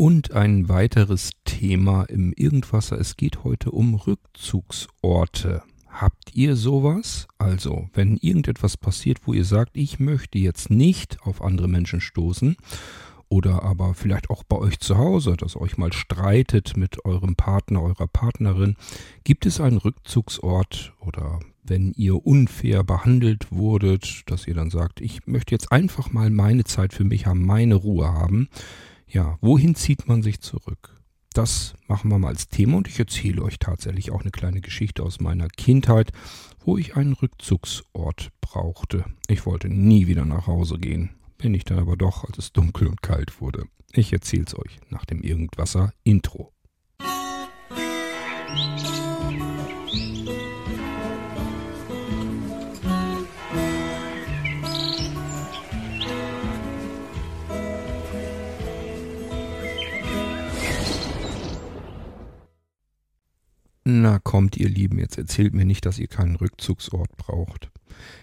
Und ein weiteres Thema im Irgendwasser. Es geht heute um Rückzugsorte. Habt ihr sowas? Also, wenn irgendetwas passiert, wo ihr sagt, ich möchte jetzt nicht auf andere Menschen stoßen, oder aber vielleicht auch bei euch zu Hause, dass euch mal streitet mit eurem Partner, eurer Partnerin, gibt es einen Rückzugsort oder wenn ihr unfair behandelt wurdet, dass ihr dann sagt, ich möchte jetzt einfach mal meine Zeit für mich haben, meine Ruhe haben, ja, wohin zieht man sich zurück? Das machen wir mal als Thema und ich erzähle euch tatsächlich auch eine kleine Geschichte aus meiner Kindheit, wo ich einen Rückzugsort brauchte. Ich wollte nie wieder nach Hause gehen. Bin ich dann aber doch, als es dunkel und kalt wurde. Ich erzähl's euch nach dem Irgendwasser Intro. Musik Na kommt, ihr Lieben, jetzt erzählt mir nicht, dass ihr keinen Rückzugsort braucht.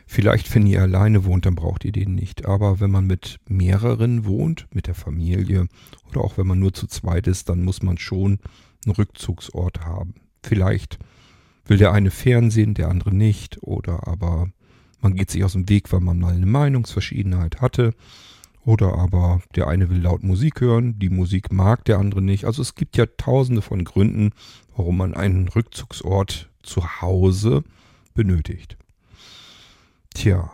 Vielleicht, wenn ihr alleine wohnt, dann braucht ihr den nicht. Aber wenn man mit mehreren wohnt, mit der Familie oder auch wenn man nur zu zweit ist, dann muss man schon einen Rückzugsort haben. Vielleicht will der eine Fernsehen, der andere nicht. Oder aber man geht sich aus dem Weg, weil man mal eine Meinungsverschiedenheit hatte. Oder aber der eine will laut Musik hören, die Musik mag der andere nicht. Also es gibt ja tausende von Gründen, warum man einen Rückzugsort zu Hause benötigt. Tja,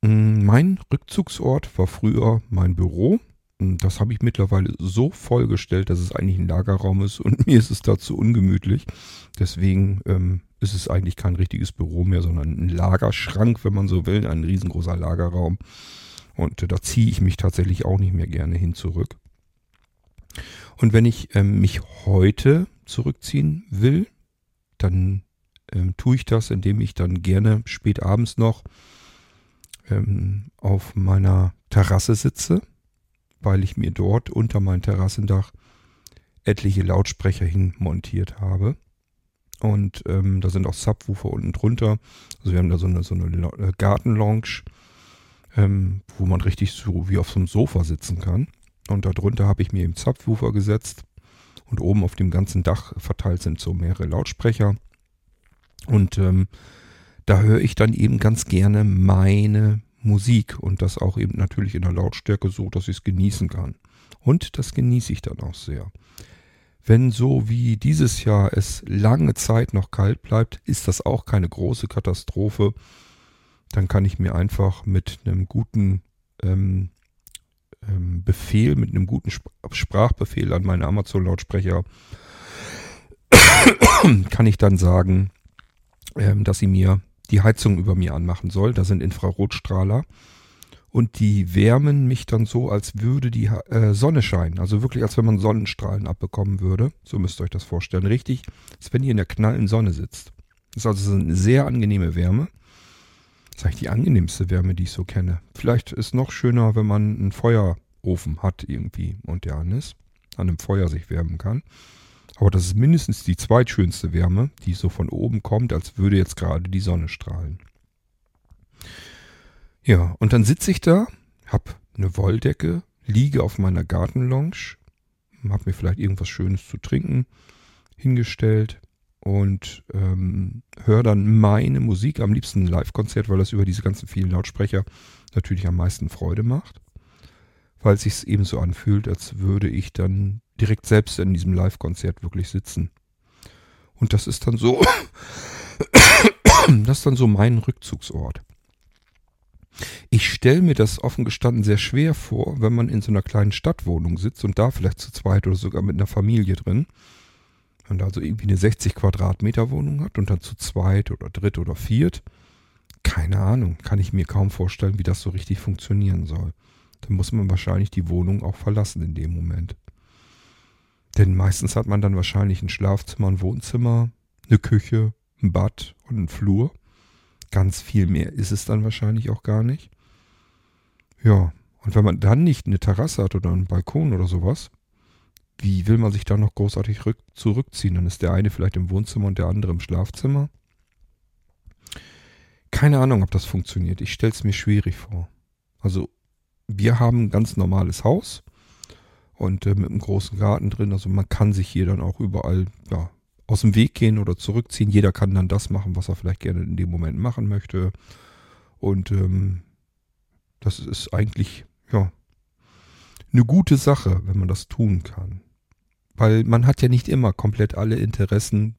mm, mein Rückzugsort war früher mein Büro. Das habe ich mittlerweile so vollgestellt, dass es eigentlich ein Lagerraum ist und mir ist es dazu ungemütlich. Deswegen ähm, ist es eigentlich kein richtiges Büro mehr, sondern ein Lagerschrank, wenn man so will, ein riesengroßer Lagerraum. Und äh, da ziehe ich mich tatsächlich auch nicht mehr gerne hin zurück. Und wenn ich ähm, mich heute zurückziehen will, dann ähm, tue ich das, indem ich dann gerne spät abends noch ähm, auf meiner Terrasse sitze, weil ich mir dort unter mein Terrassendach etliche Lautsprecher hin montiert habe. Und ähm, da sind auch Subwoofer unten drunter. Also wir haben da so eine, so eine äh, Gartenlounge ähm, wo man richtig so wie auf so einem Sofa sitzen kann. Und darunter habe ich mir eben Subwoofer gesetzt. Und oben auf dem ganzen Dach verteilt sind so mehrere Lautsprecher. Und ähm, da höre ich dann eben ganz gerne meine Musik und das auch eben natürlich in der Lautstärke so, dass ich es genießen kann. Und das genieße ich dann auch sehr. Wenn so wie dieses Jahr es lange Zeit noch kalt bleibt, ist das auch keine große Katastrophe dann kann ich mir einfach mit einem guten ähm, ähm, Befehl, mit einem guten Sp Sprachbefehl an meinen Amazon-Lautsprecher, kann ich dann sagen, ähm, dass sie mir die Heizung über mir anmachen soll. Da sind Infrarotstrahler. Und die wärmen mich dann so, als würde die äh, Sonne scheinen. Also wirklich, als wenn man Sonnenstrahlen abbekommen würde. So müsst ihr euch das vorstellen. Richtig, als wenn ihr in der knallen Sonne sitzt. Das ist also eine sehr angenehme Wärme. Das ist eigentlich die angenehmste Wärme, die ich so kenne. Vielleicht ist noch schöner, wenn man einen Feuerofen hat irgendwie und der an ist, an einem Feuer sich wärmen kann. Aber das ist mindestens die zweitschönste Wärme, die so von oben kommt, als würde jetzt gerade die Sonne strahlen. Ja, und dann sitze ich da, hab eine Wolldecke, liege auf meiner Gartenlounge, hab mir vielleicht irgendwas Schönes zu trinken hingestellt, und ähm, höre dann meine Musik, am liebsten ein Live-Konzert, weil das über diese ganzen vielen Lautsprecher natürlich am meisten Freude macht. Weil es sich eben so anfühlt, als würde ich dann direkt selbst in diesem Live-Konzert wirklich sitzen. Und das ist dann so, das ist dann so mein Rückzugsort. Ich stelle mir das offen gestanden sehr schwer vor, wenn man in so einer kleinen Stadtwohnung sitzt und da vielleicht zu zweit oder sogar mit einer Familie drin man da also irgendwie eine 60 Quadratmeter Wohnung hat und dann zu zweit oder dritt oder viert, keine Ahnung, kann ich mir kaum vorstellen, wie das so richtig funktionieren soll. Dann muss man wahrscheinlich die Wohnung auch verlassen in dem Moment. Denn meistens hat man dann wahrscheinlich ein Schlafzimmer, ein Wohnzimmer, eine Küche, ein Bad und einen Flur. Ganz viel mehr ist es dann wahrscheinlich auch gar nicht. Ja, und wenn man dann nicht eine Terrasse hat oder einen Balkon oder sowas, wie will man sich da noch großartig rück, zurückziehen? Dann ist der eine vielleicht im Wohnzimmer und der andere im Schlafzimmer. Keine Ahnung, ob das funktioniert. Ich stelle es mir schwierig vor. Also, wir haben ein ganz normales Haus und äh, mit einem großen Garten drin. Also man kann sich hier dann auch überall ja, aus dem Weg gehen oder zurückziehen. Jeder kann dann das machen, was er vielleicht gerne in dem Moment machen möchte. Und ähm, das ist eigentlich ja eine gute Sache, wenn man das tun kann. Weil man hat ja nicht immer komplett alle Interessen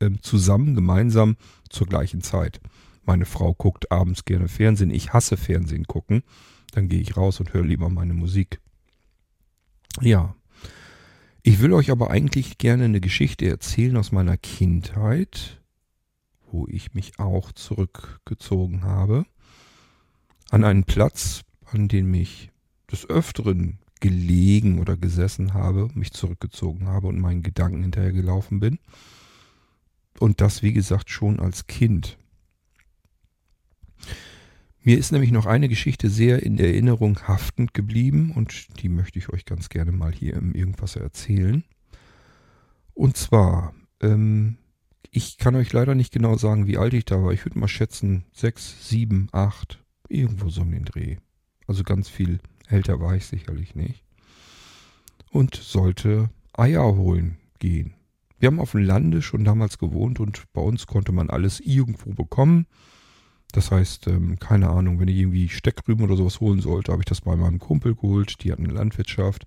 ähm, zusammen, gemeinsam zur gleichen Zeit. Meine Frau guckt abends gerne Fernsehen. Ich hasse Fernsehen gucken. Dann gehe ich raus und höre lieber meine Musik. Ja. Ich will euch aber eigentlich gerne eine Geschichte erzählen aus meiner Kindheit, wo ich mich auch zurückgezogen habe. An einen Platz, an dem ich des Öfteren gelegen oder gesessen habe, mich zurückgezogen habe und meinen Gedanken hinterhergelaufen bin. Und das, wie gesagt, schon als Kind. Mir ist nämlich noch eine Geschichte sehr in Erinnerung haftend geblieben und die möchte ich euch ganz gerne mal hier im Irgendwas erzählen. Und zwar, ähm, ich kann euch leider nicht genau sagen, wie alt ich da war. Ich würde mal schätzen, sechs, sieben, acht, irgendwo so um den Dreh. Also ganz viel älter war ich sicherlich nicht. Und sollte Eier holen gehen. Wir haben auf dem Lande schon damals gewohnt und bei uns konnte man alles irgendwo bekommen. Das heißt, ähm, keine Ahnung, wenn ich irgendwie Steckrüben oder sowas holen sollte, habe ich das bei meinem Kumpel geholt. Die hatten eine Landwirtschaft.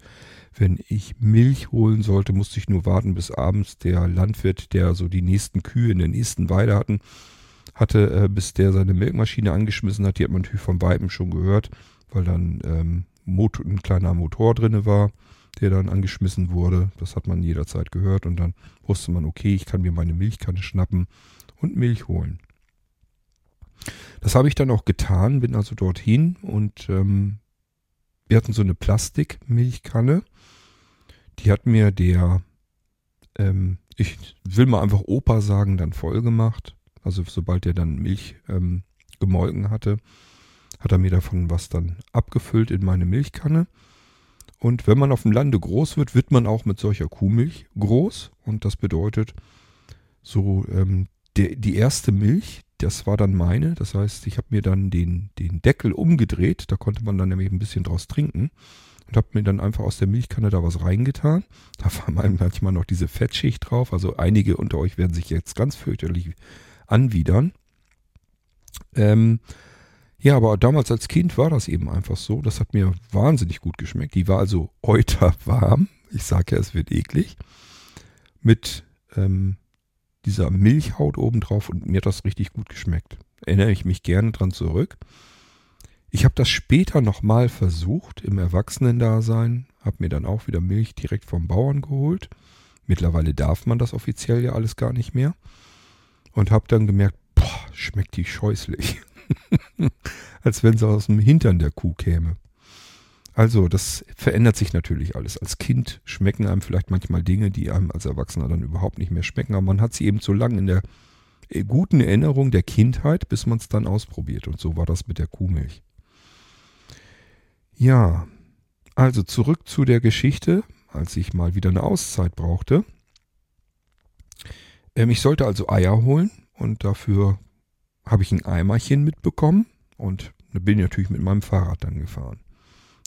Wenn ich Milch holen sollte, musste ich nur warten, bis abends der Landwirt, der so die nächsten Kühe in der nächsten Weide hatten, hatte, äh, bis der seine Milchmaschine angeschmissen hat. Die hat man natürlich von Weitem schon gehört, weil dann ähm, Motor, ein kleiner Motor drinne war, der dann angeschmissen wurde. Das hat man jederzeit gehört und dann wusste man, okay, ich kann mir meine Milchkanne schnappen und Milch holen. Das habe ich dann auch getan, bin also dorthin und ähm, wir hatten so eine Plastikmilchkanne. Die hat mir der, ähm, ich will mal einfach Opa sagen, dann voll gemacht. Also sobald er dann Milch ähm, gemolken hatte, hat er mir davon was dann abgefüllt in meine Milchkanne. Und wenn man auf dem Lande groß wird, wird man auch mit solcher Kuhmilch groß. Und das bedeutet, so ähm, der, die erste Milch, das war dann meine. Das heißt, ich habe mir dann den, den Deckel umgedreht. Da konnte man dann nämlich ein bisschen draus trinken. Und habe mir dann einfach aus der Milchkanne da was reingetan. Da war manchmal noch diese Fettschicht drauf. Also einige unter euch werden sich jetzt ganz fürchterlich anwidern. Ähm, ja, aber damals als Kind war das eben einfach so. Das hat mir wahnsinnig gut geschmeckt. Die war also euter warm. Ich sage ja, es wird eklig. Mit ähm, dieser Milchhaut obendrauf und mir hat das richtig gut geschmeckt. Erinnere ich mich gerne dran zurück. Ich habe das später nochmal versucht im Erwachsenendasein, habe mir dann auch wieder Milch direkt vom Bauern geholt. Mittlerweile darf man das offiziell ja alles gar nicht mehr. Und habe dann gemerkt, boah, schmeckt die scheußlich. Als wenn sie aus dem Hintern der Kuh käme. Also, das verändert sich natürlich alles. Als Kind schmecken einem vielleicht manchmal Dinge, die einem als Erwachsener dann überhaupt nicht mehr schmecken, aber man hat sie eben so lange in der äh, guten Erinnerung der Kindheit, bis man es dann ausprobiert. Und so war das mit der Kuhmilch. Ja, also zurück zu der Geschichte, als ich mal wieder eine Auszeit brauchte. Ähm, ich sollte also Eier holen und dafür habe ich ein Eimerchen mitbekommen und bin natürlich mit meinem Fahrrad dann gefahren.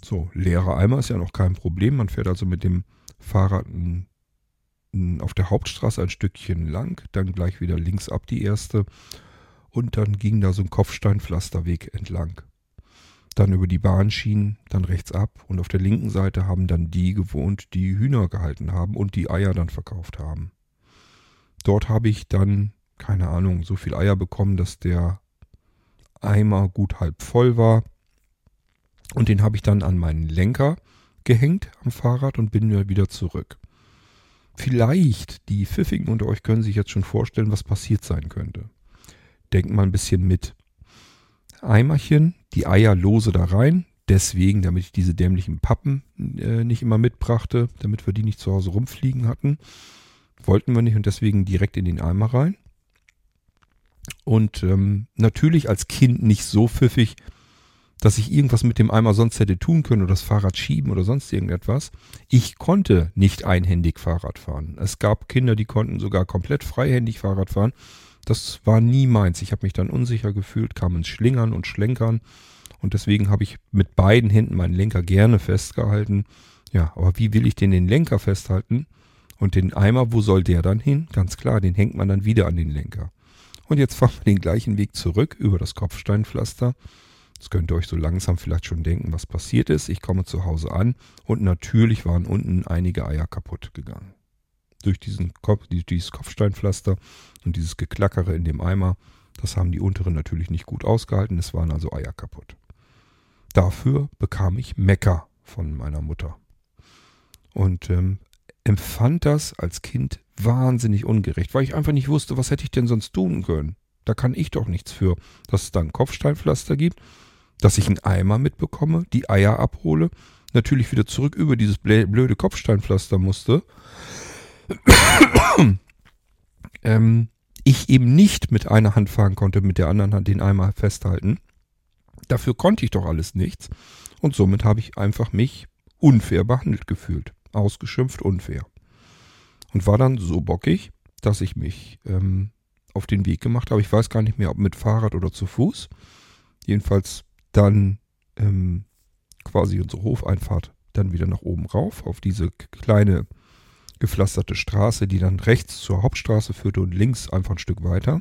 So, leerer Eimer ist ja noch kein Problem. Man fährt also mit dem Fahrrad ein, ein, auf der Hauptstraße ein Stückchen lang, dann gleich wieder links ab die erste und dann ging da so ein Kopfsteinpflasterweg entlang. Dann über die Bahnschienen, dann rechts ab und auf der linken Seite haben dann die gewohnt, die Hühner gehalten haben und die Eier dann verkauft haben. Dort habe ich dann, keine Ahnung, so viel Eier bekommen, dass der Eimer gut halb voll war. Und den habe ich dann an meinen Lenker gehängt am Fahrrad und bin wieder zurück. Vielleicht, die Pfiffigen unter euch können sich jetzt schon vorstellen, was passiert sein könnte. Denkt mal ein bisschen mit. Eimerchen, die Eier lose da rein. Deswegen, damit ich diese dämlichen Pappen äh, nicht immer mitbrachte, damit wir die nicht zu Hause rumfliegen hatten. Wollten wir nicht und deswegen direkt in den Eimer rein. Und ähm, natürlich als Kind nicht so pfiffig, dass ich irgendwas mit dem Eimer sonst hätte tun können oder das Fahrrad schieben oder sonst irgendetwas. Ich konnte nicht einhändig Fahrrad fahren. Es gab Kinder, die konnten sogar komplett freihändig Fahrrad fahren. Das war nie meins. Ich habe mich dann unsicher gefühlt, kam ins Schlingern und Schlenkern und deswegen habe ich mit beiden Händen meinen Lenker gerne festgehalten. Ja, aber wie will ich denn den Lenker festhalten? Und den Eimer, wo soll der dann hin? Ganz klar, den hängt man dann wieder an den Lenker. Und jetzt fahren wir den gleichen Weg zurück über das Kopfsteinpflaster. Jetzt könnt ihr euch so langsam vielleicht schon denken, was passiert ist. Ich komme zu Hause an und natürlich waren unten einige Eier kaputt gegangen. Durch, diesen Kopf, dieses Kopfsteinpflaster und dieses Geklackere in dem Eimer, das haben die unteren natürlich nicht gut ausgehalten. Es waren also Eier kaputt. Dafür bekam ich Mecker von meiner Mutter. Und ähm, empfand das als Kind wahnsinnig ungerecht, weil ich einfach nicht wusste, was hätte ich denn sonst tun können. Da kann ich doch nichts für, dass es da ein Kopfsteinpflaster gibt, dass ich einen Eimer mitbekomme, die Eier abhole, natürlich wieder zurück über dieses blöde Kopfsteinpflaster musste. ähm, ich eben nicht mit einer Hand fahren konnte, mit der anderen Hand den Eimer festhalten. Dafür konnte ich doch alles nichts. Und somit habe ich einfach mich unfair behandelt gefühlt ausgeschimpft unfair. Und war dann so bockig, dass ich mich ähm, auf den Weg gemacht habe. Ich weiß gar nicht mehr, ob mit Fahrrad oder zu Fuß. Jedenfalls dann ähm, quasi unsere Hofeinfahrt dann wieder nach oben rauf auf diese kleine gepflasterte Straße, die dann rechts zur Hauptstraße führte und links einfach ein Stück weiter.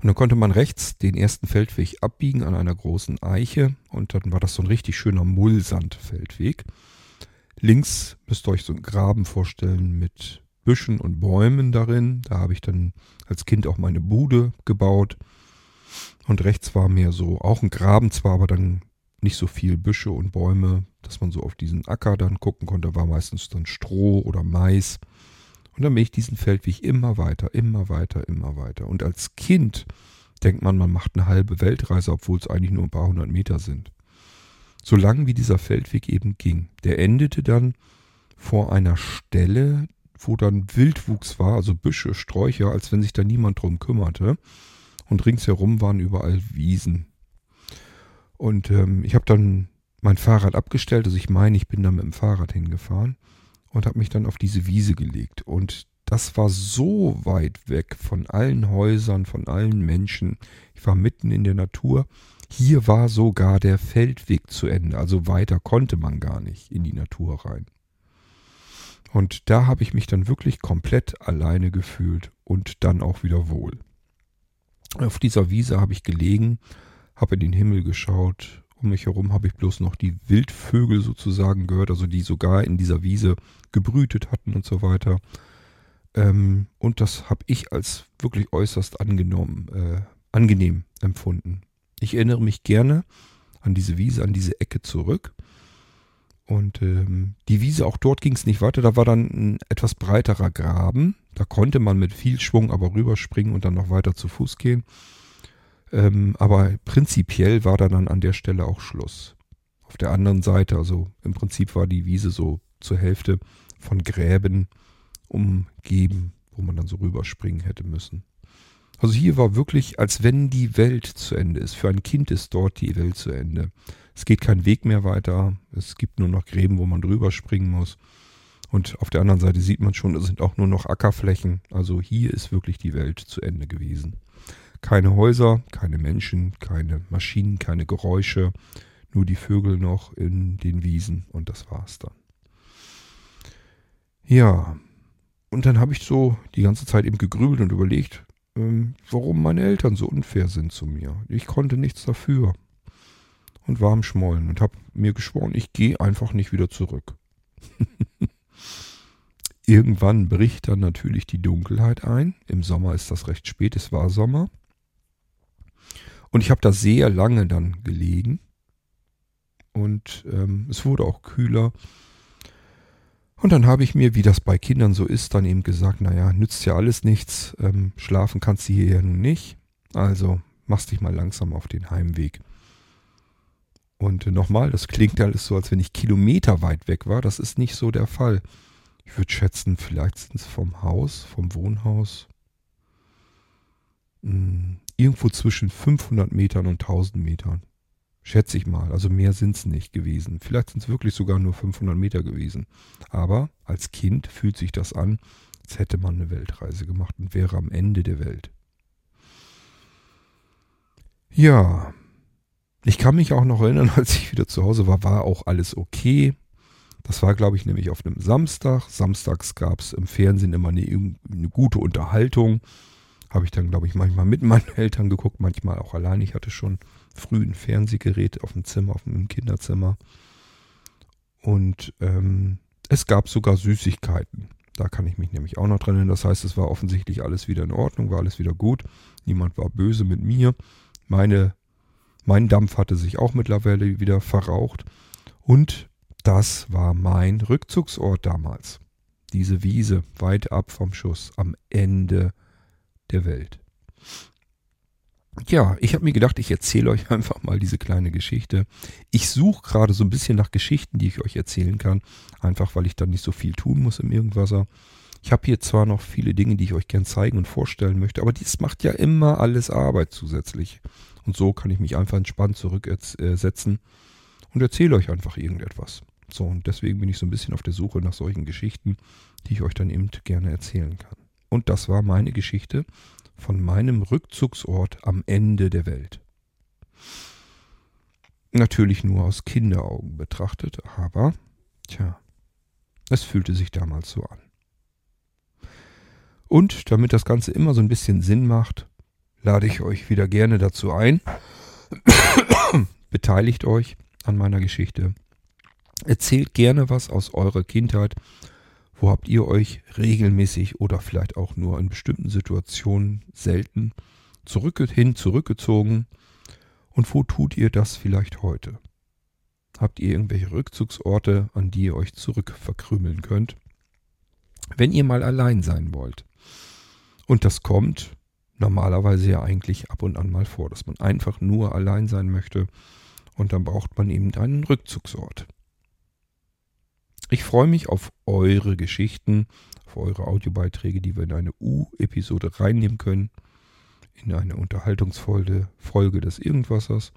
Und dann konnte man rechts den ersten Feldweg abbiegen an einer großen Eiche und dann war das so ein richtig schöner Mullsandfeldweg. Links müsst ihr euch so einen Graben vorstellen mit Büschen und Bäumen darin. Da habe ich dann als Kind auch meine Bude gebaut. Und rechts war mehr so auch ein Graben zwar, aber dann nicht so viel Büsche und Bäume, dass man so auf diesen Acker dann gucken konnte. War meistens dann Stroh oder Mais. Und dann bin ich diesen Feldweg immer weiter, immer weiter, immer weiter. Und als Kind denkt man, man macht eine halbe Weltreise, obwohl es eigentlich nur ein paar hundert Meter sind so lang wie dieser Feldweg eben ging. Der endete dann vor einer Stelle, wo dann Wildwuchs war, also Büsche, Sträucher, als wenn sich da niemand drum kümmerte. Und ringsherum waren überall Wiesen. Und ähm, ich habe dann mein Fahrrad abgestellt, also ich meine, ich bin da mit dem Fahrrad hingefahren und habe mich dann auf diese Wiese gelegt. Und das war so weit weg von allen Häusern, von allen Menschen. Ich war mitten in der Natur hier war sogar der Feldweg zu Ende, also weiter konnte man gar nicht in die Natur rein. Und da habe ich mich dann wirklich komplett alleine gefühlt und dann auch wieder wohl. Auf dieser Wiese habe ich gelegen, habe in den Himmel geschaut. Um mich herum habe ich bloß noch die Wildvögel sozusagen gehört, also die sogar in dieser Wiese gebrütet hatten und so weiter. Ähm, und das habe ich als wirklich äußerst angenommen, äh, angenehm empfunden. Ich erinnere mich gerne an diese Wiese, an diese Ecke zurück. Und ähm, die Wiese, auch dort ging es nicht weiter. Da war dann ein etwas breiterer Graben. Da konnte man mit viel Schwung aber rüberspringen und dann noch weiter zu Fuß gehen. Ähm, aber prinzipiell war da dann an der Stelle auch Schluss. Auf der anderen Seite, also im Prinzip war die Wiese so zur Hälfte von Gräben umgeben, wo man dann so rüberspringen hätte müssen. Also hier war wirklich, als wenn die Welt zu Ende ist. Für ein Kind ist dort die Welt zu Ende. Es geht kein Weg mehr weiter. Es gibt nur noch Gräben, wo man drüber springen muss. Und auf der anderen Seite sieht man schon, es sind auch nur noch Ackerflächen. Also hier ist wirklich die Welt zu Ende gewesen. Keine Häuser, keine Menschen, keine Maschinen, keine Geräusche. Nur die Vögel noch in den Wiesen und das war's dann. Ja, und dann habe ich so die ganze Zeit eben gegrübelt und überlegt, warum meine Eltern so unfair sind zu mir. Ich konnte nichts dafür. Und war am Schmollen und habe mir geschworen, ich gehe einfach nicht wieder zurück. Irgendwann bricht dann natürlich die Dunkelheit ein. Im Sommer ist das recht spät, es war Sommer. Und ich habe da sehr lange dann gelegen. Und ähm, es wurde auch kühler. Und dann habe ich mir, wie das bei Kindern so ist, dann eben gesagt, naja, nützt ja alles nichts, ähm, schlafen kannst du hier ja nun nicht, also machst dich mal langsam auf den Heimweg. Und nochmal, das klingt alles so, als wenn ich Kilometer weit weg war, das ist nicht so der Fall. Ich würde schätzen, vielleicht sind es vom Haus, vom Wohnhaus, mh, hm, irgendwo zwischen 500 Metern und 1000 Metern. Schätze ich mal. Also mehr sind es nicht gewesen. Vielleicht sind es wirklich sogar nur 500 Meter gewesen. Aber als Kind fühlt sich das an, als hätte man eine Weltreise gemacht und wäre am Ende der Welt. Ja, ich kann mich auch noch erinnern, als ich wieder zu Hause war, war auch alles okay. Das war, glaube ich, nämlich auf einem Samstag. Samstags gab es im Fernsehen immer eine, eine gute Unterhaltung. Habe ich dann, glaube ich, manchmal mit meinen Eltern geguckt, manchmal auch allein. Ich hatte schon früh ein Fernsehgerät auf dem Zimmer, auf dem Kinderzimmer. Und ähm, es gab sogar Süßigkeiten. Da kann ich mich nämlich auch noch dran erinnern. Das heißt, es war offensichtlich alles wieder in Ordnung, war alles wieder gut. Niemand war böse mit mir. Meine, mein Dampf hatte sich auch mittlerweile wieder verraucht. Und das war mein Rückzugsort damals. Diese Wiese weit ab vom Schuss am Ende der Welt. Ja, ich habe mir gedacht, ich erzähle euch einfach mal diese kleine Geschichte. Ich suche gerade so ein bisschen nach Geschichten, die ich euch erzählen kann, einfach weil ich dann nicht so viel tun muss im Irgendwasser. Ich habe hier zwar noch viele Dinge, die ich euch gern zeigen und vorstellen möchte, aber dies macht ja immer alles Arbeit zusätzlich. Und so kann ich mich einfach entspannt zurücksetzen und erzähle euch einfach irgendetwas. So, und deswegen bin ich so ein bisschen auf der Suche nach solchen Geschichten, die ich euch dann eben gerne erzählen kann. Und das war meine Geschichte von meinem Rückzugsort am Ende der Welt. Natürlich nur aus Kinderaugen betrachtet, aber, tja, es fühlte sich damals so an. Und damit das Ganze immer so ein bisschen Sinn macht, lade ich euch wieder gerne dazu ein. Beteiligt euch an meiner Geschichte. Erzählt gerne was aus eurer Kindheit wo habt ihr euch regelmäßig oder vielleicht auch nur in bestimmten Situationen selten zurück, hin zurückgezogen? Und wo tut ihr das vielleicht heute? Habt ihr irgendwelche Rückzugsorte, an die ihr euch zurückverkrümeln könnt? Wenn ihr mal allein sein wollt. Und das kommt normalerweise ja eigentlich ab und an mal vor, dass man einfach nur allein sein möchte und dann braucht man eben einen Rückzugsort. Ich freue mich auf eure Geschichten, auf eure Audiobeiträge, die wir in eine U-Episode reinnehmen können. In eine Unterhaltungsfolge Folge des Irgendwassers.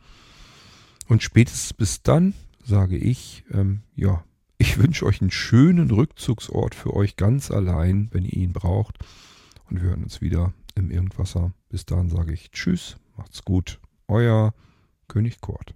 Und spätestens bis dann sage ich, ähm, ja, ich wünsche euch einen schönen Rückzugsort für euch ganz allein, wenn ihr ihn braucht. Und wir hören uns wieder im Irgendwasser. Bis dahin sage ich Tschüss, macht's gut. Euer König Kurt.